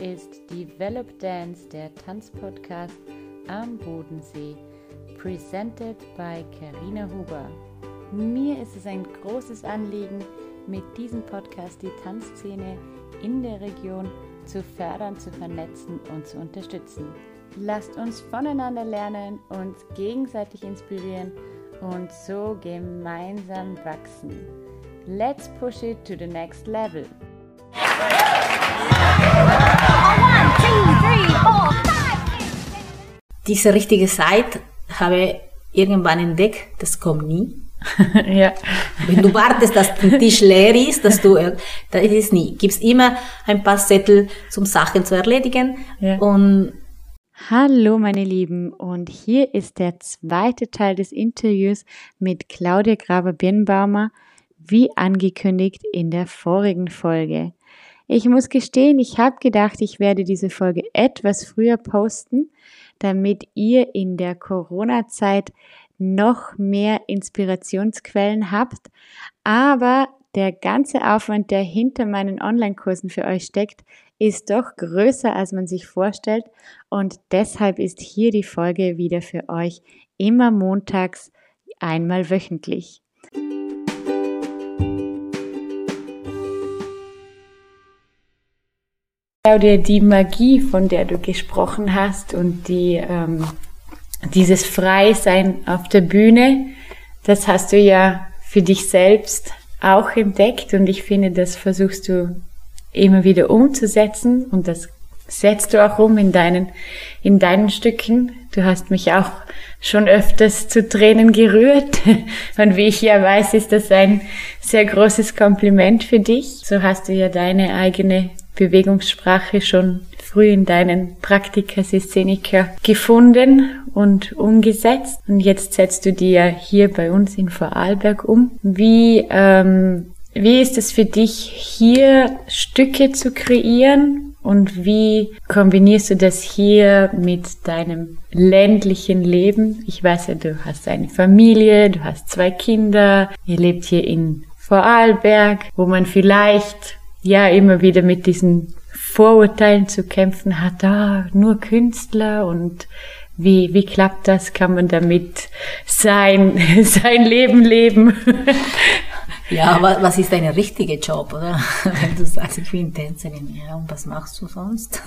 ist Develop Dance, der Tanzpodcast am Bodensee, presented by Karina Huber. Mir ist es ein großes Anliegen, mit diesem Podcast die Tanzszene in der Region zu fördern, zu vernetzen und zu unterstützen. Lasst uns voneinander lernen, uns gegenseitig inspirieren und so gemeinsam wachsen. Let's push it to the next level. Diese richtige Zeit habe ich irgendwann entdeckt, das kommt nie. ja. Wenn du wartest, dass der Tisch leer ist, dass du, das ist es nie. Gibst immer ein paar Zettel zum Sachen zu erledigen ja. und Hallo meine Lieben und hier ist der zweite Teil des Interviews mit Claudia Graber-Birnbaumer, wie angekündigt in der vorigen Folge. Ich muss gestehen, ich habe gedacht, ich werde diese Folge etwas früher posten, damit ihr in der Corona-Zeit noch mehr Inspirationsquellen habt. Aber der ganze Aufwand, der hinter meinen Online-Kursen für euch steckt, ist doch größer, als man sich vorstellt. Und deshalb ist hier die Folge wieder für euch immer montags einmal wöchentlich. Claudia, die Magie, von der du gesprochen hast und die, ähm, dieses Freisein auf der Bühne, das hast du ja für dich selbst auch entdeckt und ich finde, das versuchst du immer wieder umzusetzen und das setzt du auch um in deinen, in deinen Stücken. Du hast mich auch schon öfters zu Tränen gerührt. Und wie ich ja weiß, ist das ein sehr großes Kompliment für dich. So hast du ja deine eigene Bewegungssprache schon früh in deinen Praktika Szenica gefunden und umgesetzt. Und jetzt setzt du die ja hier bei uns in Vorarlberg um. Wie, ähm, wie ist es für dich, hier Stücke zu kreieren? Und wie kombinierst du das hier mit deinem ländlichen Leben? Ich weiß ja, du hast eine Familie, du hast zwei Kinder, ihr lebt hier in Vorarlberg, wo man vielleicht ja immer wieder mit diesen Vorurteilen zu kämpfen hat, ah, nur Künstler und wie, wie klappt das? Kann man damit sein, sein Leben leben? Ja, aber was ist dein richtiger Job, oder? Wenn du sagst, ich bin Tänzerin, ja, und was machst du sonst?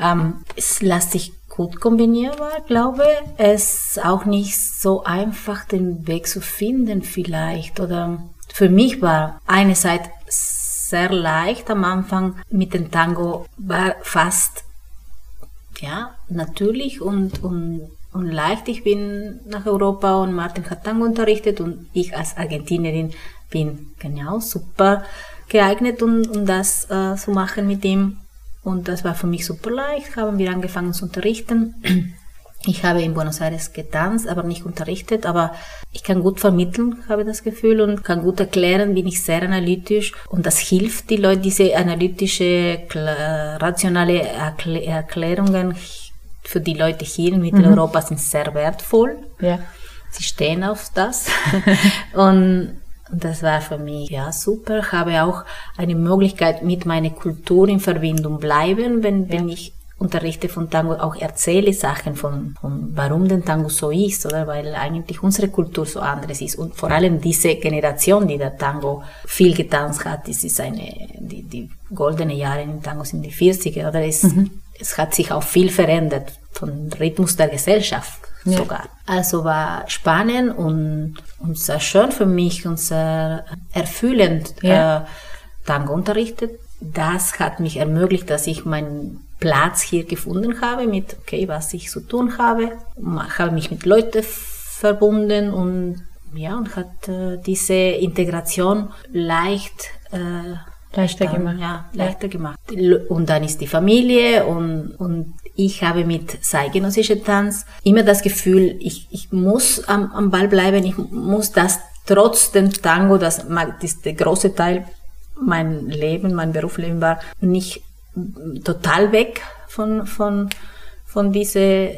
ähm, es lässt sich gut kombinierbar, glaube ich. Es ist auch nicht so einfach, den Weg zu finden, vielleicht. Oder für mich war eine Seite sehr leicht am Anfang mit dem Tango, war fast ja, natürlich und, und, und leicht. Ich bin nach Europa und Martin hat Tango unterrichtet und ich als Argentinierin bin genau super geeignet, um, um das äh, zu machen mit ihm. Und das war für mich super leicht. Haben wir angefangen zu unterrichten. Ich habe in Buenos Aires getanzt, aber nicht unterrichtet, aber ich kann gut vermitteln, habe das Gefühl, und kann gut erklären, bin ich sehr analytisch und das hilft die Leute, diese analytische, rationale Erklärungen für die Leute hier in Mitteleuropa mhm. sind sehr wertvoll. Ja. Sie stehen auf das. und das war für mich ja super. Ich habe auch eine Möglichkeit mit meiner Kultur in Verbindung bleiben, wenn, ja. wenn ich unterrichte von Tango, auch erzähle Sachen von, von warum der Tango so ist, oder weil eigentlich unsere Kultur so anders ist. Und vor allem diese Generation, die der Tango viel getanzt hat, das ist eine, die, die goldene Jahre im Tango sind die 40er, oder es, mhm. es hat sich auch viel verändert vom Rhythmus der Gesellschaft ja. sogar. Also war spannend und, und sehr schön für mich und sehr erfüllend, ja. äh, Tango unterrichtet. Das hat mich ermöglicht, dass ich mein Platz hier gefunden habe mit, okay, was ich zu tun habe. Ich habe mich mit Leuten verbunden und ja, und hat äh, diese Integration leicht äh, leichter dann, gemacht. Ja, leichter ja. gemacht. Und dann ist die Familie und, und ich habe mit zeitgenössischen Tanz immer das Gefühl, ich, ich muss am, am Ball bleiben, ich muss das trotz dem Tango, das, das der große Teil mein Leben, mein Berufsleben war, nicht total weg von, von, von dieser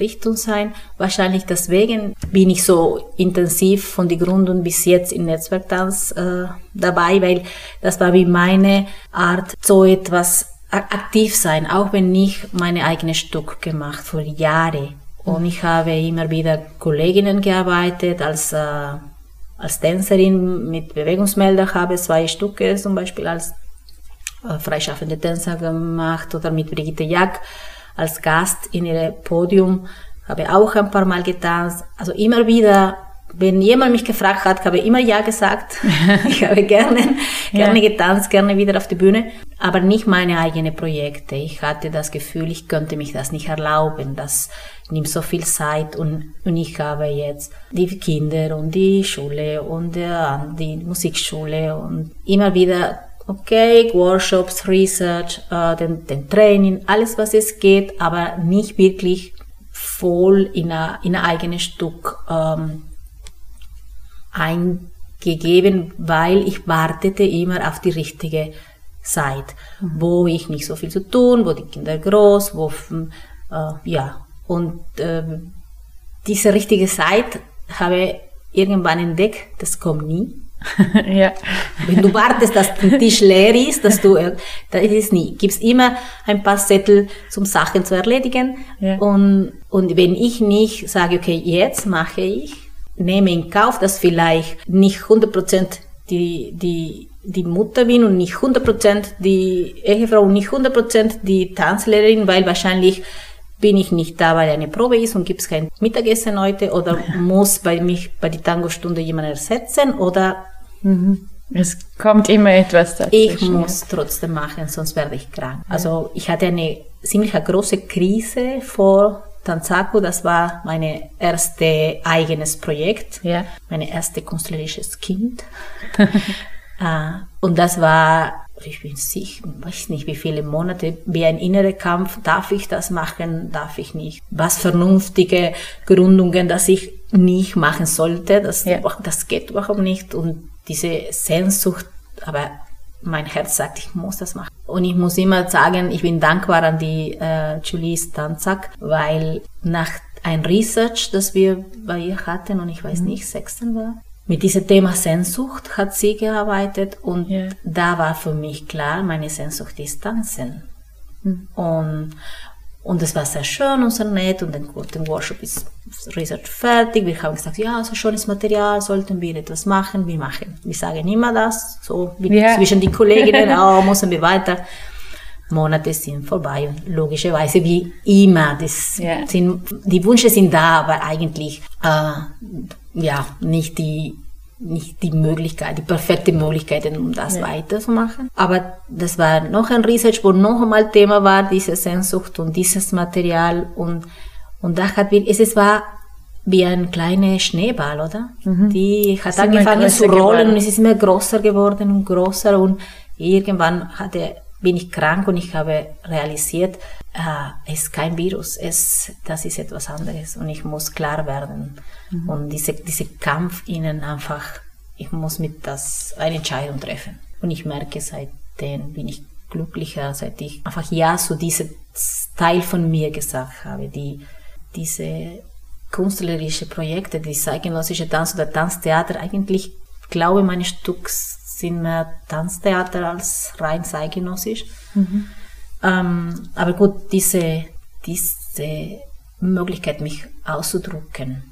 Richtung sein. Wahrscheinlich deswegen bin ich so intensiv von die Gründung bis jetzt in Netzwerktanz äh, dabei, weil das war wie meine Art, so etwas aktiv sein, auch wenn ich meine eigene Stück gemacht vor Jahre. Und ich habe immer wieder Kolleginnen gearbeitet als äh, als Tänzerin mit Bewegungsmelder habe zwei Stücke zum Beispiel als freischaffende Tänzer gemacht oder mit Brigitte Jack als Gast in ihrem Podium habe auch ein paar Mal getanzt. Also immer wieder wenn jemand mich gefragt hat, habe ich immer Ja gesagt. ich habe gerne, gerne ja. getanzt, gerne wieder auf die Bühne, aber nicht meine eigenen Projekte. Ich hatte das Gefühl, ich könnte mich das nicht erlauben. Das nimmt so viel Zeit und, und ich habe jetzt die Kinder und die Schule und die Musikschule und immer wieder okay, Workshops, Research, äh, den, den Training, alles was es geht, aber nicht wirklich voll in ein, in eigenes Stück ähm, eingegeben, weil ich wartete immer auf die richtige Zeit, mhm. wo ich nicht so viel zu tun, wo die Kinder groß, wo äh, ja und äh, diese richtige Zeit habe ich irgendwann entdeckt, das kommt nie. ja. Wenn du wartest, dass der Tisch leer ist, dass du, äh, das ist es nie. Gibt's immer ein paar Zettel zum Sachen zu erledigen. Ja. Und, und wenn ich nicht sage, okay, jetzt mache ich, nehme in Kauf, dass vielleicht nicht 100% die, die, die Mutter bin und nicht 100% die Ehefrau und nicht 100% die Tanzlehrerin, weil wahrscheinlich bin ich nicht da, weil eine Probe ist und gibt es kein Mittagessen heute oder muss bei mich bei die Tango-Stunde jemand ersetzen oder mhm. es kommt immer etwas dazu. Ich muss trotzdem machen, sonst werde ich krank. Ja. Also ich hatte eine ziemlich große Krise vor Tanzaku, das war mein erste eigenes Projekt, ja. mein erstes künstlerisches Kind. äh, und das war, ich bin sicher, weiß nicht wie viele Monate, wie ein innerer Kampf, darf ich das machen, darf ich nicht. Was vernünftige Gründungen, dass ich nicht machen sollte, das, ja. das geht überhaupt nicht. Und diese Sehnsucht, aber mein Herz sagt, ich muss das machen. Und ich muss immer sagen, ich bin dankbar an die äh, Julie Stanzak, weil nach ein Research, das wir bei ihr hatten, und ich weiß mhm. nicht, 16 war, mit diesem Thema Sehnsucht hat sie gearbeitet und yeah. da war für mich klar, meine Sehnsucht ist Tanzen. Mhm. Und, und es war sehr schön und sehr nett und den, den Workshop ist Research fertig. Wir haben gesagt, ja, so schönes Material, sollten wir etwas machen. Wir machen. Wir sagen immer das, so yeah. zwischen den Kolleginnen, oh, müssen wir weiter. Monate sind vorbei und logischerweise wie immer, das yeah. sind, die Wünsche sind da, aber eigentlich äh, ja nicht die nicht die Möglichkeit, die perfekte Möglichkeit, um das ja. weiterzumachen. Aber das war noch ein Research, wo noch einmal Thema war, diese Sehnsucht und dieses Material und und da hat wir, es war wie ein kleiner Schneeball, oder? Mhm. Die hat angefangen zu rollen geworden. und es ist immer größer geworden und größer und irgendwann hatte, bin ich krank und ich habe realisiert, äh, es ist kein Virus, es, das ist etwas anderes und ich muss klar werden. Mhm. Und diese, diese Kampf ihnen einfach, ich muss mit das eine Entscheidung treffen. Und ich merke, seitdem bin ich glücklicher, seit ich einfach Ja zu diesem Teil von mir gesagt habe, die diese künstlerische Projekte, die zeitgenössische Tanz oder Tanztheater, eigentlich glaube meine Stücke sind mehr Tanztheater als rein zeitgenössisch. Mhm. Ähm, aber gut, diese, diese Möglichkeit, mich auszudrücken,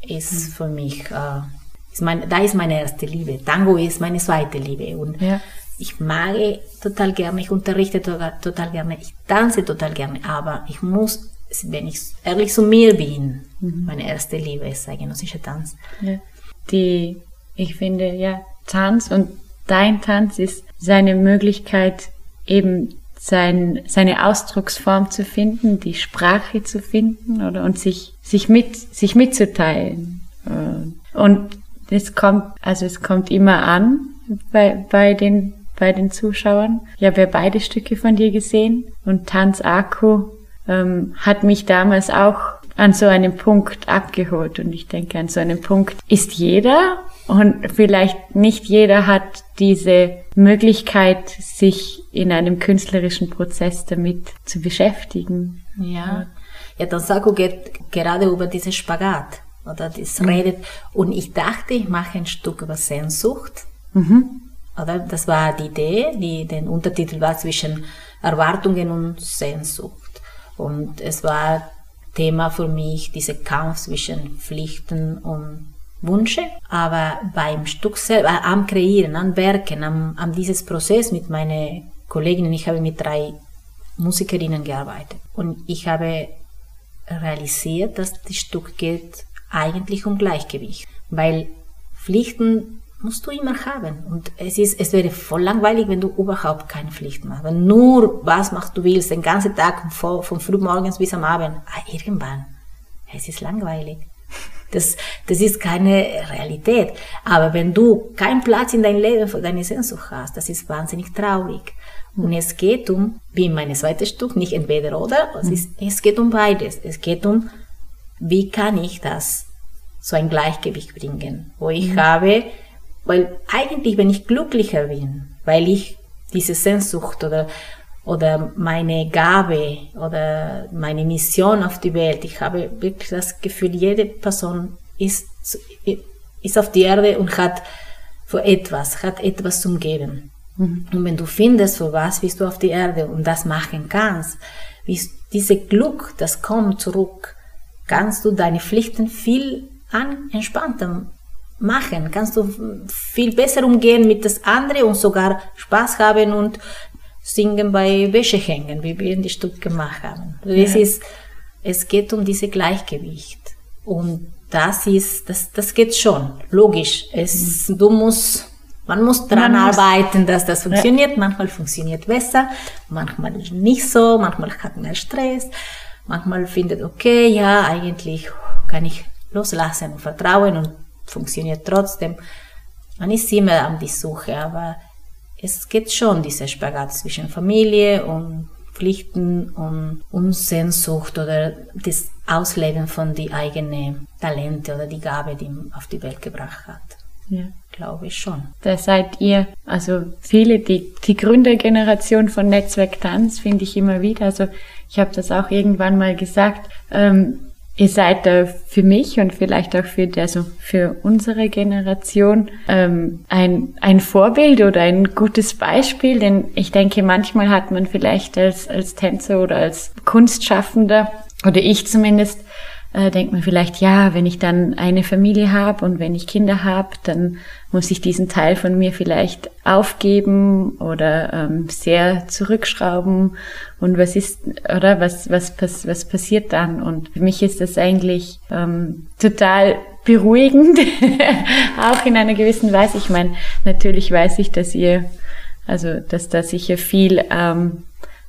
ist mhm. für mich, äh, ist mein, da ist meine erste Liebe. Tango ist meine zweite Liebe. Und ja. ich mag total gerne, ich unterrichte total, total gerne, ich tanze total gerne, aber ich muss wenn ich ehrlich zu mir bin, mhm. meine erste Liebe ist zeitgenössischer Tanz. Ja. Die, ich finde, ja, Tanz und dein Tanz ist seine Möglichkeit, eben sein, seine Ausdrucksform zu finden, die Sprache zu finden oder und sich, sich mit, sich mitzuteilen. Äh, und es kommt, also es kommt immer an bei, bei den, bei den Zuschauern. Ich habe ja beide Stücke von dir gesehen und Tanz Akku ähm, hat mich damals auch an so einem Punkt abgeholt. Und ich denke, an so einem Punkt ist jeder und vielleicht nicht jeder hat diese Möglichkeit, sich in einem künstlerischen Prozess damit zu beschäftigen. Ja, ja, dann Sago geht gerade über diesen Spagat oder das mhm. redet. Und ich dachte, ich mache ein Stück über Sehnsucht. Mhm. oder? Das war die Idee, die den Untertitel war zwischen Erwartungen und Sehnsucht. Und es war Thema für mich, dieser Kampf zwischen Pflichten und Wünsche. Aber beim Stück selber, am Kreieren, am Werken, am, am dieses Prozess mit meinen Kolleginnen, ich habe mit drei Musikerinnen gearbeitet. Und ich habe realisiert, dass das Stück geht eigentlich um Gleichgewicht. Weil Pflichten musst du immer haben. Und es ist, es wäre voll langweilig, wenn du überhaupt keine Pflicht machst. Wenn nur was machst du willst, den ganzen Tag von, von früh morgens bis am Abend. Ah, irgendwann. Es ist langweilig. Das, das ist keine Realität. Aber wenn du keinen Platz in deinem Leben für deine Sehnsucht hast, das ist wahnsinnig traurig. Und es geht um, wie in meinem zweiten Stück, nicht entweder oder, es, ist, es geht um beides. Es geht um, wie kann ich das so ein Gleichgewicht bringen, wo ich mhm. habe, weil eigentlich, wenn ich glücklicher bin, weil ich diese Sehnsucht oder, oder meine Gabe oder meine Mission auf die Welt, ich habe wirklich das Gefühl, jede Person ist, ist auf die Erde und hat für etwas, hat etwas zum Geben. Mhm. Und wenn du findest, für was bist du auf die Erde und das machen kannst, wie diese Glück, das kommt zurück, kannst du deine Pflichten viel an, entspannter machen, kannst du viel besser umgehen mit das andere und sogar Spaß haben und singen bei Wäsche hängen, wie wir in die Stück gemacht haben. Ja. Es, ist, es geht um dieses Gleichgewicht. Und das ist, das, das geht schon, logisch. Es, mhm. du musst, man muss dran man arbeiten, dass das funktioniert. Ja. Manchmal funktioniert besser, manchmal nicht so, manchmal hat man Stress, manchmal findet, okay, ja, eigentlich kann ich loslassen und vertrauen und funktioniert trotzdem. Man ist immer an die Suche, aber es geht schon, dieser Spagat zwischen Familie und Pflichten und, und Sehnsucht oder das Ausleben von die eigenen Talente oder die Gabe, die man auf die Welt gebracht hat. Ja. Glaube ich schon. Da seid ihr, also viele, die, die Gründergeneration von Netzwerk Tanz finde ich immer wieder. Also ich habe das auch irgendwann mal gesagt. Ähm, Ihr seid da für mich und vielleicht auch für, also für unsere Generation ähm, ein, ein Vorbild oder ein gutes Beispiel, denn ich denke, manchmal hat man vielleicht als, als Tänzer oder als Kunstschaffender oder ich zumindest äh, denkt man vielleicht, ja, wenn ich dann eine Familie habe und wenn ich Kinder habe, dann muss ich diesen Teil von mir vielleicht aufgeben oder ähm, sehr zurückschrauben. Und was ist, oder was, was, was, was passiert dann? Und für mich ist das eigentlich ähm, total beruhigend, auch in einer gewissen Weise. Ich meine, natürlich weiß ich, dass ihr, also dass da sicher viel ähm,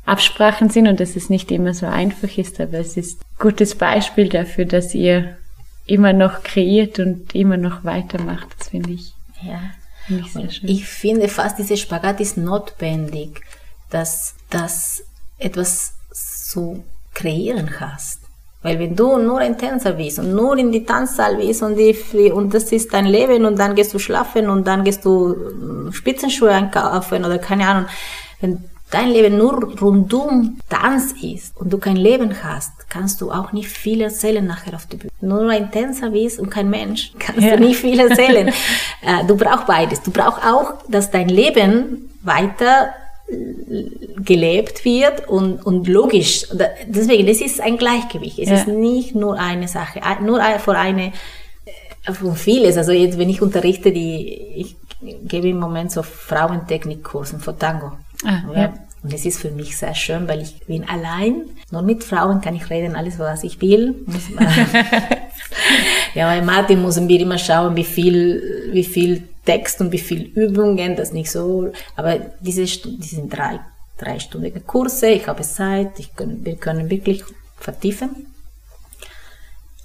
Absprachen sind und dass es nicht immer so einfach ist, aber es ist ein gutes Beispiel dafür, dass ihr immer noch kreiert und immer noch weitermacht. Das finde ich, ja. Find ich sehr schön. Ich finde fast, diese Spagat ist notwendig, dass, dass etwas zu kreieren hast. Weil wenn du nur ein Tänzer bist und nur in die Tanzsaal bist und, die, und das ist dein Leben und dann gehst du schlafen und dann gehst du äh, Spitzenschuhe einkaufen oder keine Ahnung, wenn dein Leben nur rundum Tanz ist und du kein Leben hast, kannst du auch nicht viel erzählen nachher auf der Bühne. Nur ein Tänzer bist und kein Mensch, kannst ja. du nicht viel erzählen. Äh, du brauchst beides. Du brauchst auch, dass dein Leben weiter äh, gelebt wird und, und logisch. Deswegen, es ist ein Gleichgewicht. Es ja. ist nicht nur eine Sache, nur für eine, äh, von vieles. Also jetzt, wenn ich unterrichte, die, ich gebe im Moment so Frauentechnikkursen für Tango. Ah, ja. Und es ist für mich sehr schön, weil ich bin allein. Nur mit Frauen kann ich reden, alles, was ich will. ja, bei Martin müssen wir immer schauen, wie viel, wie viel Text und wie viel Übungen, das nicht so. Aber diese, die sind drei, dreistündige Kurse. Ich habe Zeit. Ich können, wir können wirklich vertiefen.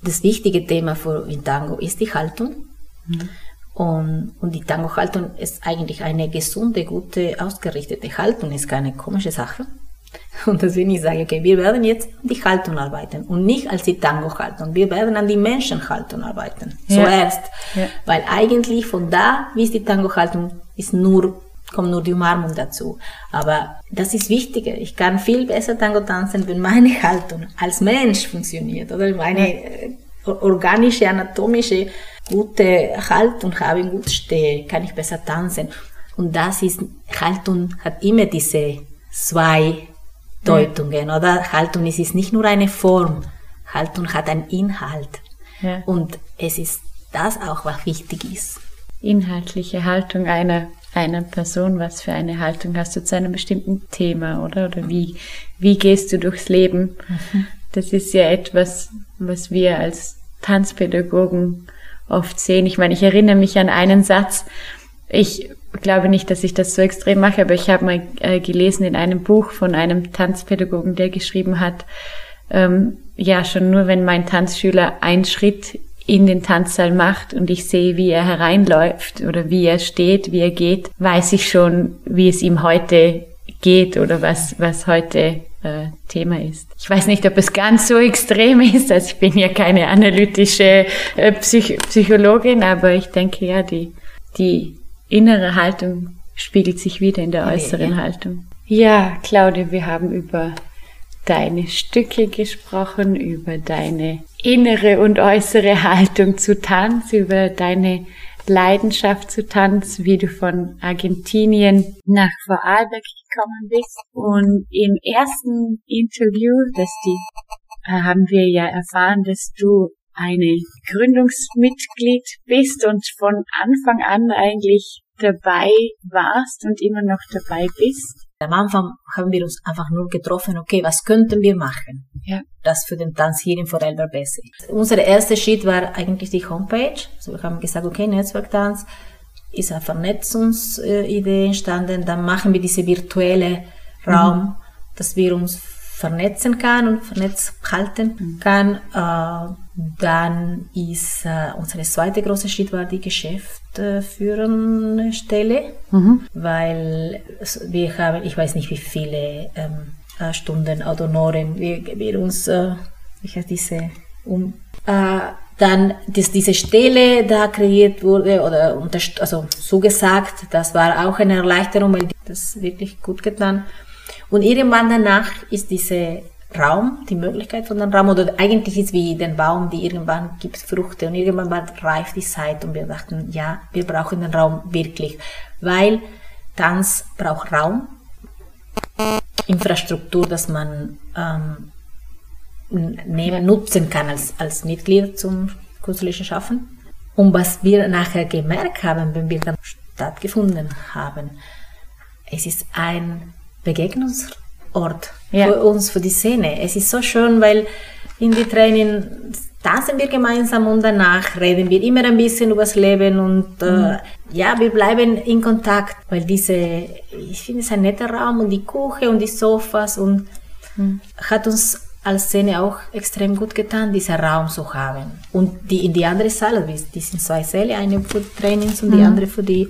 Das wichtige Thema für Tango ist die Haltung. Mhm. Und, und die Tango-Haltung ist eigentlich eine gesunde, gute, ausgerichtete Haltung, ist keine komische Sache. Und deswegen ich sage, okay, wir werden jetzt an die Haltung arbeiten und nicht als die Tango-Haltung. Wir werden an die Menschenhaltung arbeiten. Ja. Zuerst. Ja. Weil eigentlich von da bis die Tango-Haltung ist nur, kommt nur die Umarmung dazu. Aber das ist wichtiger. Ich kann viel besser Tango tanzen, wenn meine Haltung als Mensch funktioniert, oder meine ja. Organische, anatomische gute Haltung habe, gut stehe, kann ich besser tanzen. Und das ist, Haltung hat immer diese zwei Deutungen, ja. oder? Haltung ist, ist nicht nur eine Form, Haltung hat einen Inhalt. Ja. Und es ist das auch, was wichtig ist. Inhaltliche Haltung einer, einer Person, was für eine Haltung hast du zu einem bestimmten Thema, oder? Oder wie, wie gehst du durchs Leben? Mhm. Das ist ja etwas, was wir als Tanzpädagogen oft sehen. Ich meine, ich erinnere mich an einen Satz. Ich glaube nicht, dass ich das so extrem mache, aber ich habe mal äh, gelesen in einem Buch von einem Tanzpädagogen, der geschrieben hat, ähm, ja, schon nur wenn mein Tanzschüler einen Schritt in den Tanzsaal macht und ich sehe, wie er hereinläuft oder wie er steht, wie er geht, weiß ich schon, wie es ihm heute geht oder was, was heute äh, Thema ist. Ich weiß nicht, ob es ganz so extrem ist, also ich bin ja keine analytische äh, Psych Psychologin, aber ich denke ja, die, die innere Haltung spiegelt sich wieder in der äußeren ja, ja. Haltung. Ja, Claudia, wir haben über deine Stücke gesprochen, über deine innere und äußere Haltung zu Tanz, über deine Leidenschaft zu Tanz, wie du von Argentinien nach Vorarlberg gekommen bist. Und im ersten Interview, das die, äh, haben wir ja erfahren, dass du eine Gründungsmitglied bist und von Anfang an eigentlich dabei warst und immer noch dabei bist. Am Anfang haben wir uns einfach nur getroffen, okay, was könnten wir machen, ja. das für den Tanz hier in Vorarlberg besser ist. Unser erster Schritt war eigentlich die Homepage. Also wir haben gesagt, okay, Netzwerktanz ist eine Vernetzungsidee entstanden. Dann machen wir diese virtuelle Raum, mhm. dass wir uns vernetzen kann und vernetzt halten mhm. kann. Äh, dann ist äh, unsere zweite große Schritt war die Geschäftsführenstelle, mhm. weil wir haben, ich weiß nicht wie viele ähm, äh, Stunden Autonoren wir, wir uns, äh, ich heißt diese, um, äh, dann, dass diese Stelle da kreiert wurde oder also zugesagt, das war auch eine Erleichterung, weil das wirklich gut getan. Und irgendwann danach ist diese Raum, die Möglichkeit von dem Raum, oder eigentlich ist wie den Baum, die irgendwann gibt Früchte und irgendwann reift die Zeit und wir dachten, ja, wir brauchen den Raum wirklich, weil Tanz braucht Raum, Infrastruktur, dass man ähm, nehmen, nutzen kann als, als Mitglied zum künstlerischen Schaffen. Und was wir nachher gemerkt haben, wenn wir dann stattgefunden haben, es ist ein Begegnungsort ja. für uns, für die Szene. Es ist so schön, weil in die Training tanzen wir gemeinsam und danach reden wir immer ein bisschen über das Leben und äh, mhm. ja, wir bleiben in Kontakt, weil diese, ich finde es ein netter Raum und die Küche und die Sofas und mhm. hat uns als Szene auch extrem gut getan, diesen Raum zu haben. Und die in die andere Saal, die sind zwei Säle, eine für Trainings und mhm. die andere für die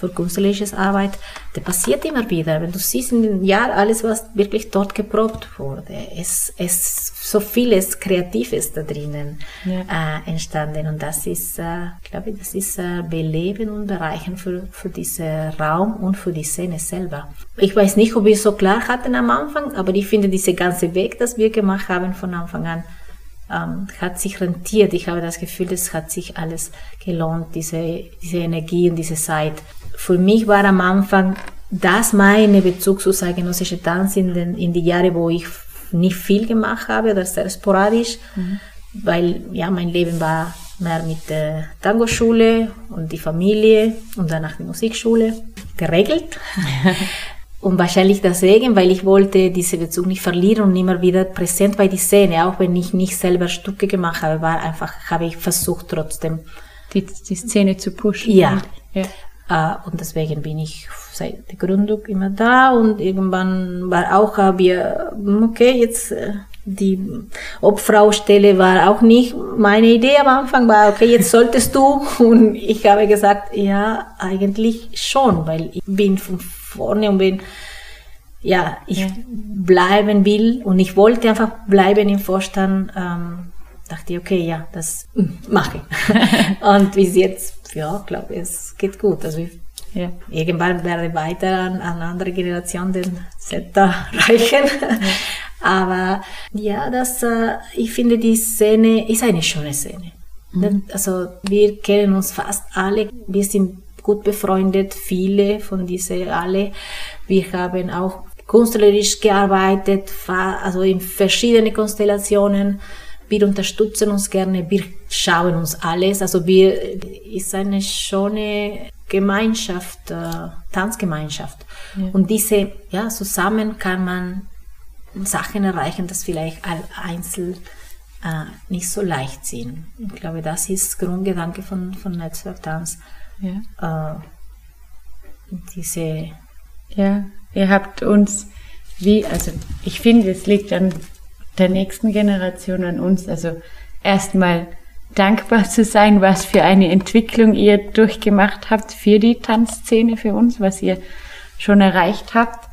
für künstlerische Arbeit, das passiert immer wieder. Wenn du siehst in den Jahren alles, was wirklich dort geprobt wurde, es ist so vieles Kreatives da drinnen ja. äh, entstanden und das ist, äh, glaube ich, das ist äh, beleben und bereichern für, für diesen Raum und für die Szene selber. Ich weiß nicht, ob wir es so klar hatten am Anfang, aber ich finde, dieser ganze Weg, das wir gemacht haben von Anfang an, ähm, hat sich rentiert. Ich habe das Gefühl, es hat sich alles gelohnt, diese, diese Energie und diese Zeit für mich war am Anfang das mein Bezug zu zeitgenössischen Tanz in, den, in die Jahre, wo ich nicht viel gemacht habe oder sehr sporadisch, mhm. weil ja mein Leben war mehr mit der Tango-Schule und die Familie und danach die Musikschule geregelt. und wahrscheinlich deswegen, weil ich wollte diesen Bezug nicht verlieren und immer wieder präsent bei die Szene, auch wenn ich nicht selber Stücke gemacht habe, war einfach, habe ich versucht trotzdem die, die Szene zu pushen. Ja. ja. Uh, und deswegen bin ich seit der Gründung immer da und irgendwann war auch, wir, okay, jetzt äh, die Obfraustelle war auch nicht meine Idee am Anfang, war okay, jetzt solltest du. Und ich habe gesagt, ja, eigentlich schon, weil ich bin von vorne und bin, ja, ich ja. bleiben will und ich wollte einfach bleiben im Vorstand. Ähm, dachte ich, okay, ja, das mache ich. und bis jetzt ja, glaube es geht gut. Also ich, ja. irgendwann werde ich weiter an, an andere Generationen den Zeta reichen. Ja. Aber ja, das, äh, ich finde, die Szene ist eine schöne Szene. Mhm. Also wir kennen uns fast alle. Wir sind gut befreundet, viele von diese alle. Wir haben auch künstlerisch gearbeitet, also in verschiedene Konstellationen. Wir unterstützen uns gerne, wir schauen uns alles. Also wir ist eine schöne Gemeinschaft, äh, Tanzgemeinschaft. Ja. Und diese, ja, zusammen kann man Sachen erreichen, das vielleicht einzeln äh, nicht so leicht sind. Ich glaube, das ist Grundgedanke von, von Netzwerktanz. Ja. Äh, diese. Ja, ihr habt uns wie, also ich finde, es liegt an der nächsten Generation an uns, also erstmal dankbar zu sein, was für eine Entwicklung ihr durchgemacht habt für die Tanzszene für uns, was ihr schon erreicht habt.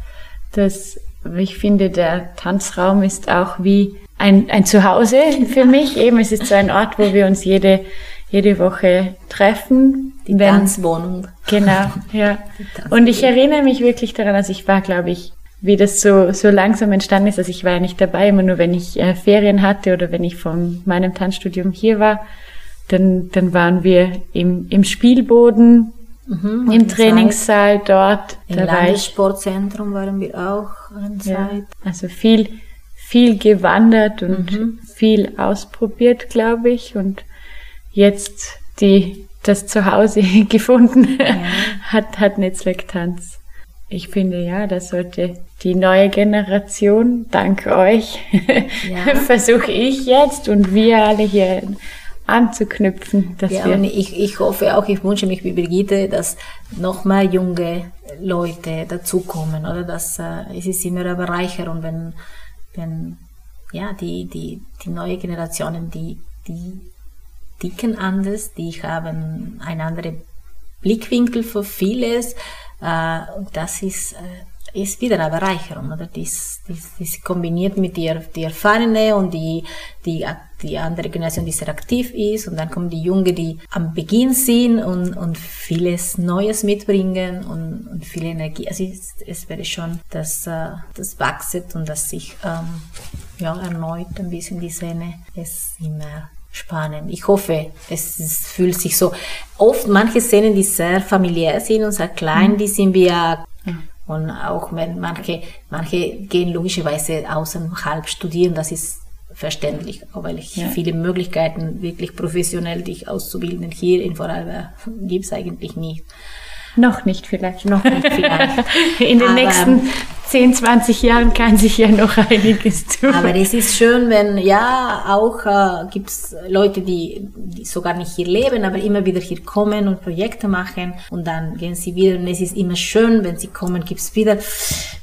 Das, ich finde, der Tanzraum ist auch wie ein, ein Zuhause für mich. Eben, es ist so ein Ort, wo wir uns jede, jede Woche treffen. Die Wenn, Tanzwohnung. Genau, ja. Und ich erinnere mich wirklich daran, also ich war, glaube ich, wie das so, so langsam entstanden ist. Also ich war ja nicht dabei, immer nur wenn ich äh, Ferien hatte oder wenn ich von meinem Tanzstudium hier war, dann, dann waren wir im, im Spielboden, mhm, im Trainingssaal Zeit. dort. Im Landessportzentrum waren wir auch eine Zeit. Ja, also viel, viel gewandert und mhm. viel ausprobiert, glaube ich. Und jetzt die, das Zuhause gefunden ja. hat, hat Netzwerktanz. Ich finde ja, das sollte die neue Generation, dank euch, ja. versuche ich jetzt und wir alle hier anzuknüpfen. Dass ja, wir und ich, ich hoffe auch, ich wünsche mich wie Brigitte, dass noch mehr junge Leute dazukommen, oder? Dass, äh, es ist immer eine Bereicherung, wenn, wenn, ja, die, die, die neue Generationen, die, die dicken anders, die haben einen anderen Blickwinkel für vieles, und das ist, äh, ist wieder eine Bereicherung, oder? Das, das, das kombiniert mit der, die Erfahrene und die, die, die andere Generation, die sehr aktiv ist. Und dann kommen die Jungen, die am Beginn sind und, und vieles Neues mitbringen und, und viel Energie. Also es, es wäre schon, dass äh, das wächst und dass sich ähm, ja, erneut ein bisschen die Szene es immer spannend. Ich hoffe, es, es, fühlt sich so. Oft manche Szenen, die sehr familiär sind und sehr klein, mhm. die sind wir und auch wenn manche, manche gehen logischerweise außerhalb studieren, das ist verständlich, weil ich ja. viele Möglichkeiten wirklich professionell dich auszubilden hier in Vorarlberg gibt es eigentlich nicht. Noch nicht vielleicht. Noch nicht vielleicht. In den Aber, nächsten 10, 20 Jahren kann sich ja noch einiges tun. Aber es ist schön, wenn, ja, auch äh, gibt es Leute, die, die sogar nicht hier leben, aber immer wieder hier kommen und Projekte machen und dann gehen sie wieder und es ist immer schön, wenn sie kommen, gibt es wieder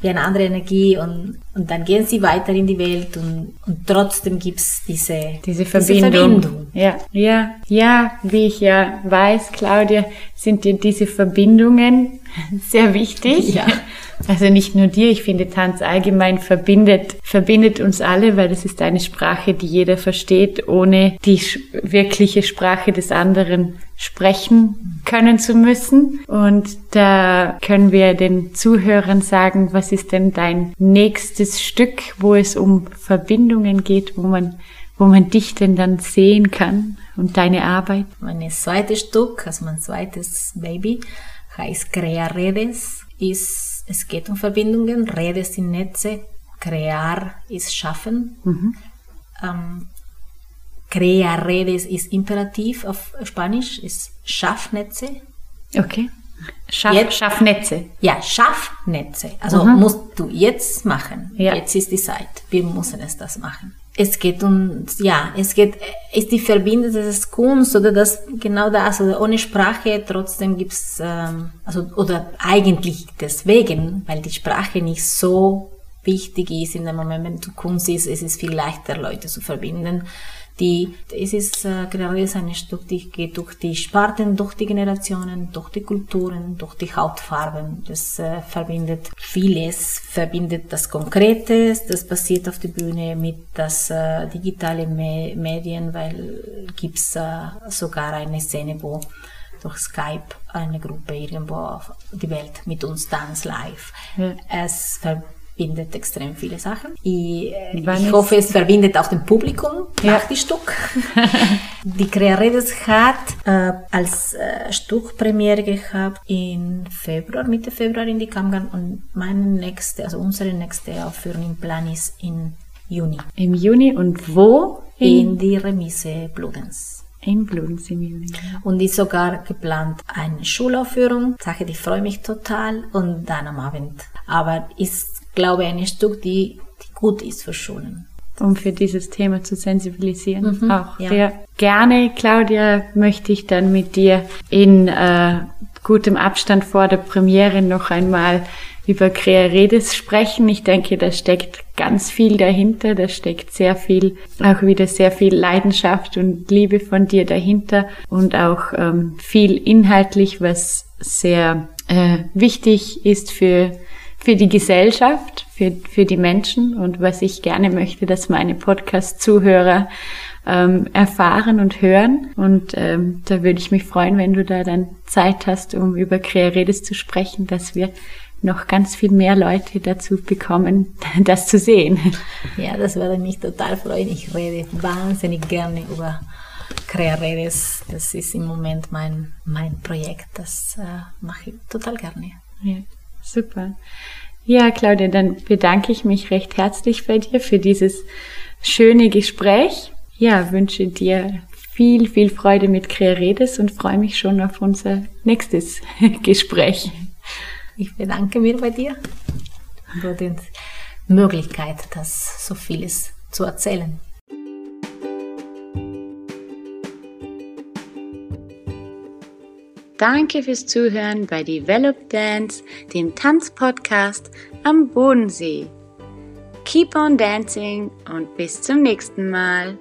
wie eine andere Energie und, und dann gehen sie weiter in die Welt und, und trotzdem gibt es diese, diese Verbindung. Diese Verbindung. Ja, ja, ja, wie ich ja weiß, Claudia, sind dir diese Verbindungen sehr wichtig. Ja. Also nicht nur dir, ich finde Tanz allgemein verbindet, verbindet uns alle, weil es ist eine Sprache, die jeder versteht, ohne die wirkliche Sprache des anderen sprechen können zu müssen. Und da können wir den Zuhörern sagen, was ist denn dein nächstes Stück, wo es um Verbindungen geht, wo man wo man dich denn dann sehen kann und deine Arbeit? Mein zweites Stück, also mein zweites Baby, heißt Crea Redes, ist es geht um Verbindungen, Rede sind Netze, crear ist schaffen. Mhm. Ähm, crea redes ist Imperativ auf Spanisch, ist Schaffnetze. Okay. Schaff, jetzt, Schaffnetze. Ja, Schaffnetze. Also mhm. musst du jetzt machen. Ja. Jetzt ist die Zeit. Wir müssen es das machen es geht um, ja, es geht, ist die Verbindung, das ist Kunst oder das, genau das, oder ohne Sprache trotzdem gibt's, ähm, also, oder eigentlich deswegen, weil die Sprache nicht so wichtig ist in dem Moment, wenn du Kunst ist, es ist viel leichter, Leute zu verbinden die, es ist äh, gerade ein Stück, die geht durch die Sparten, durch die Generationen, durch die Kulturen, durch die Hautfarben. Das äh, verbindet vieles, verbindet das Konkrete, das passiert auf der Bühne mit das äh, digitale Me Medien, weil gibt's äh, sogar eine Szene, wo durch Skype eine Gruppe irgendwo auf die Welt mit uns tanzt live. Ja. Es verbindet verbindet extrem viele Sachen. Ich, äh, ich hoffe, es verbindet auch den Publikum ja. nach dem Stück. die Crearedes hat äh, als äh, Stückpremiere gehabt in Februar, Mitte Februar in die Kamgan und meine nächste, also unsere nächste Aufführung im Plan ist in Juni. Im Juni und wo? In, in die Remise Bludens. In Bludenz im Juni. Und ist sogar geplant eine Schulaufführung. Sache, die freue mich total. Und dann am Abend. Aber ist, glaube ich, ein Stück, die, die gut ist für Schulen. Um für dieses Thema zu sensibilisieren. Mhm, auch ja. sehr gerne, Claudia, möchte ich dann mit dir in äh, gutem Abstand vor der Premiere noch einmal über Crearedes sprechen. Ich denke, da steckt ganz viel dahinter. Da steckt sehr viel, auch wieder sehr viel Leidenschaft und Liebe von dir dahinter und auch ähm, viel inhaltlich, was sehr äh, wichtig ist für für die Gesellschaft, für, für die Menschen und was ich gerne möchte, dass meine Podcast-Zuhörer ähm, erfahren und hören. Und ähm, da würde ich mich freuen, wenn du da dann Zeit hast, um über Crearedes zu sprechen, dass wir noch ganz viel mehr Leute dazu bekommen, das zu sehen. Ja, das würde mich total freuen. Ich rede wahnsinnig gerne über Crearedes. Das ist im Moment mein, mein Projekt. Das äh, mache ich total gerne. Ja, super. Ja, Claudia, dann bedanke ich mich recht herzlich bei dir für dieses schöne Gespräch. Ja, wünsche dir viel, viel Freude mit Crearedes und freue mich schon auf unser nächstes Gespräch. Ich bedanke mich bei dir für die Möglichkeit, das so vieles zu erzählen. Danke fürs Zuhören bei Develop Dance, dem Tanzpodcast am Bodensee. Keep on dancing und bis zum nächsten Mal.